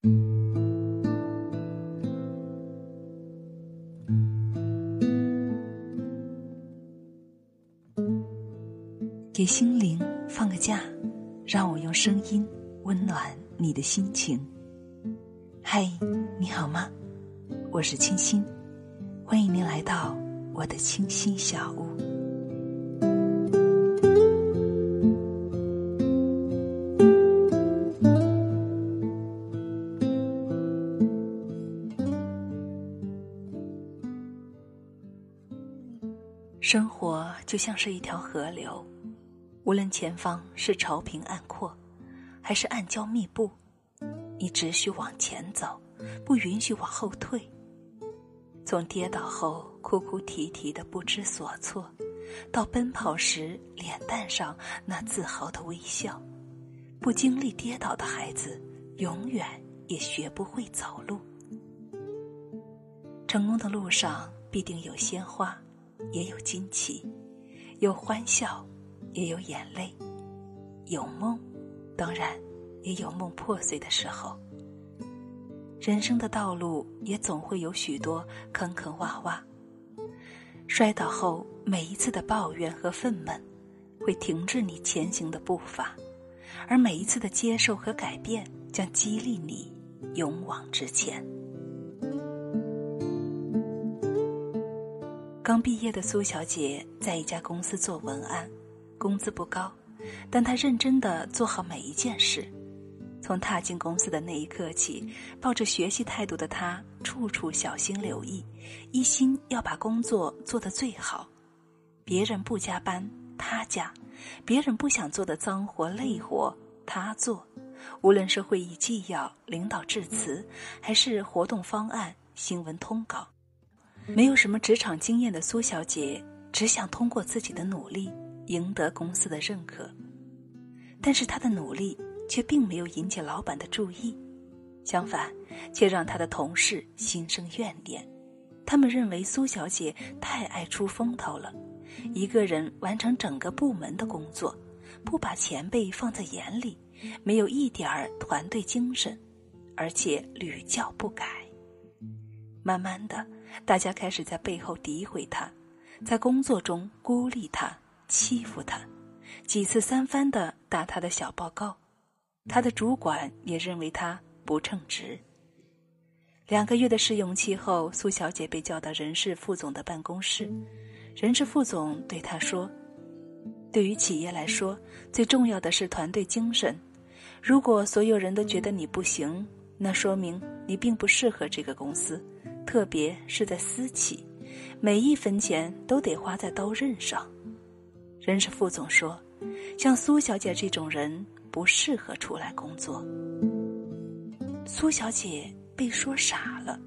给心灵放个假，让我用声音温暖你的心情。嗨，你好吗？我是清新，欢迎您来到我的清新小屋。生活就像是一条河流。无论前方是潮平岸阔，还是暗礁密布，你只需往前走，不允许往后退。从跌倒后哭哭啼啼的不知所措，到奔跑时脸蛋上那自豪的微笑，不经历跌倒的孩子，永远也学不会走路。成功的路上必定有鲜花，也有惊奇，有欢笑。也有眼泪，有梦，当然也有梦破碎的时候。人生的道路也总会有许多坑坑洼洼。摔倒后，每一次的抱怨和愤懑，会停滞你前行的步伐；而每一次的接受和改变，将激励你勇往直前。刚毕业的苏小姐在一家公司做文案。工资不高，但她认真的做好每一件事。从踏进公司的那一刻起，抱着学习态度的她，处处小心留意，一心要把工作做得最好。别人不加班，她加；别人不想做的脏活累活，她做。无论是会议纪要、领导致辞，还是活动方案、新闻通稿，没有什么职场经验的苏小姐，只想通过自己的努力。赢得公司的认可，但是她的努力却并没有引起老板的注意，相反，却让她的同事心生怨念。他们认为苏小姐太爱出风头了，一个人完成整个部门的工作，不把前辈放在眼里，没有一点儿团队精神，而且屡教不改。慢慢的，大家开始在背后诋毁他，在工作中孤立他。欺负他，几次三番的打他的小报告，他的主管也认为他不称职。两个月的试用期后，苏小姐被叫到人事副总的办公室，人事副总对她说：“对于企业来说，最重要的是团队精神。如果所有人都觉得你不行，那说明你并不适合这个公司，特别是在私企，每一分钱都得花在刀刃上。”人事副总说：“像苏小姐这种人不适合出来工作。”苏小姐被说傻了，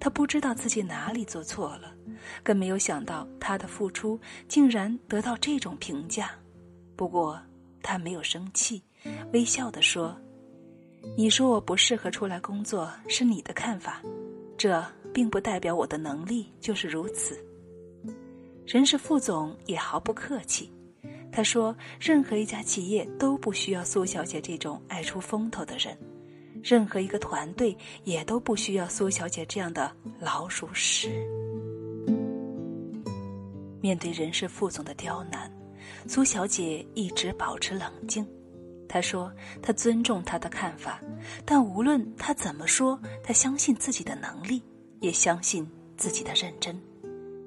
她不知道自己哪里做错了，更没有想到她的付出竟然得到这种评价。不过她没有生气，微笑的说：“你说我不适合出来工作是你的看法，这并不代表我的能力就是如此。”人事副总也毫不客气。他说：“任何一家企业都不需要苏小姐这种爱出风头的人，任何一个团队也都不需要苏小姐这样的老鼠屎。”面对人事副总的刁难，苏小姐一直保持冷静。他说：“他尊重他的看法，但无论他怎么说，他相信自己的能力，也相信自己的认真，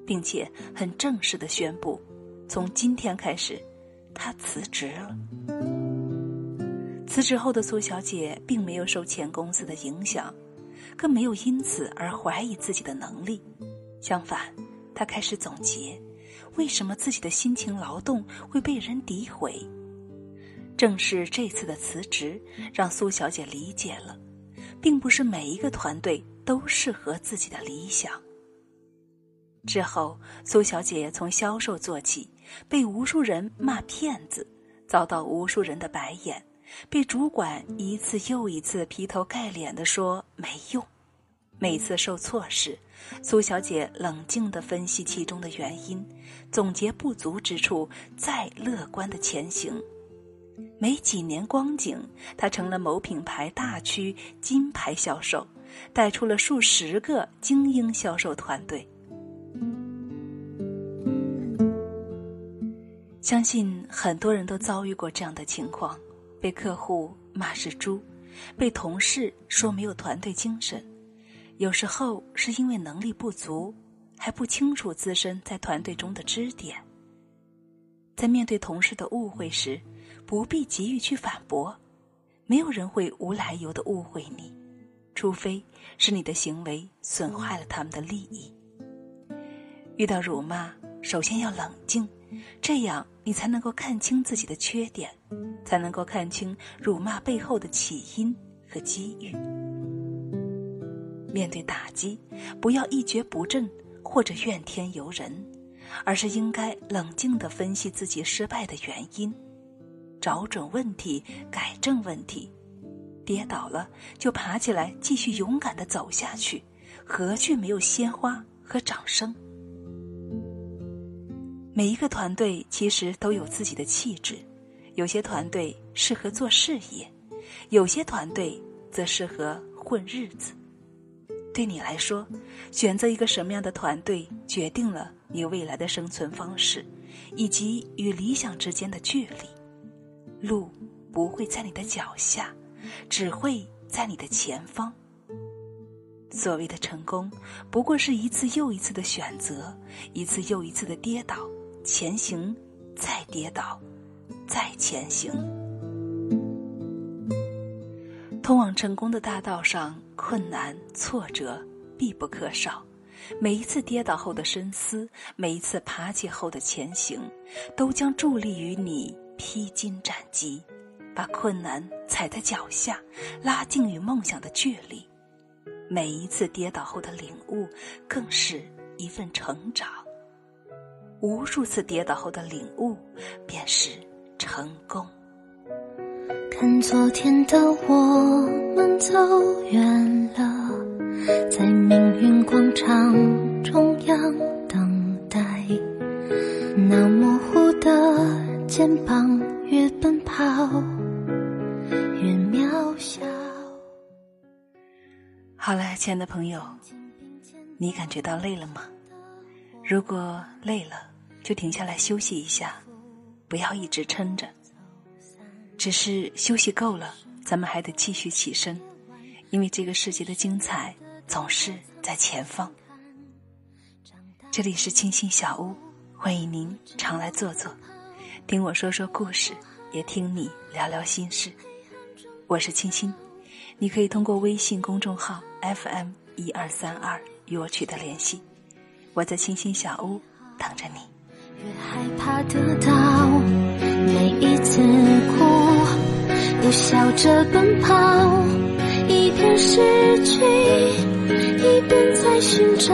并且很正式的宣布，从今天开始。”他辞职了。辞职后的苏小姐并没有受前公司的影响，更没有因此而怀疑自己的能力。相反，她开始总结，为什么自己的辛勤劳动会被人诋毁。正是这次的辞职，让苏小姐理解了，并不是每一个团队都适合自己的理想。之后，苏小姐从销售做起，被无数人骂骗子，遭到无数人的白眼，被主管一次又一次劈头盖脸的说没用。每次受挫时，苏小姐冷静的分析其中的原因，总结不足之处，再乐观的前行。没几年光景，他成了某品牌大区金牌销售，带出了数十个精英销售团队。相信很多人都遭遇过这样的情况：被客户骂是猪，被同事说没有团队精神，有时候是因为能力不足，还不清楚自身在团队中的支点。在面对同事的误会时，不必急于去反驳，没有人会无来由的误会你，除非是你的行为损害了他们的利益。遇到辱骂，首先要冷静，这样你才能够看清自己的缺点，才能够看清辱骂背后的起因和机遇。面对打击，不要一蹶不振或者怨天尤人。而是应该冷静地分析自己失败的原因，找准问题，改正问题。跌倒了就爬起来，继续勇敢的走下去，何惧没有鲜花和掌声？每一个团队其实都有自己的气质，有些团队适合做事业，有些团队则适合混日子。对你来说，选择一个什么样的团队，决定了你未来的生存方式，以及与理想之间的距离。路不会在你的脚下，只会在你的前方。所谓的成功，不过是一次又一次的选择，一次又一次的跌倒，前行，再跌倒，再前行。通往成功的大道上。困难挫折必不可少，每一次跌倒后的深思，每一次爬起后的前行，都将助力于你披荆斩棘，把困难踩在脚下，拉近与梦想的距离。每一次跌倒后的领悟，更是一份成长。无数次跌倒后的领悟，便是成功。看昨天的我们走远了，在命运广场中央等待。那模糊的肩膀，越奔跑越渺小。好了，亲爱的朋友，你感觉到累了吗？如果累了，就停下来休息一下，不要一直撑着。只是休息够了，咱们还得继续起身，因为这个世界的精彩总是在前方。这里是清新小屋，欢迎您常来坐坐，听我说说故事，也听你聊聊心事。我是清新，你可以通过微信公众号 FM 一二三二与我取得联系，我在清新小屋等着你。越害怕得到，每一次哭。又笑着奔跑，一边失去，一边在寻找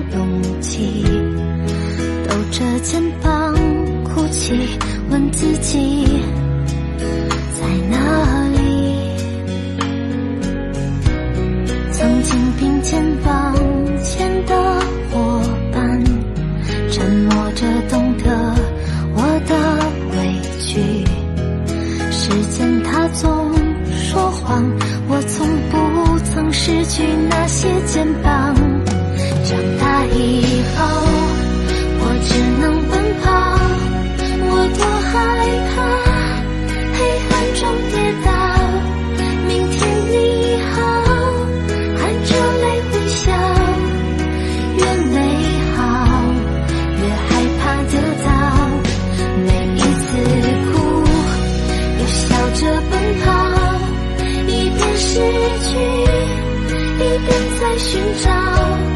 勇气，抖着肩膀哭泣，问自己在哪寻找。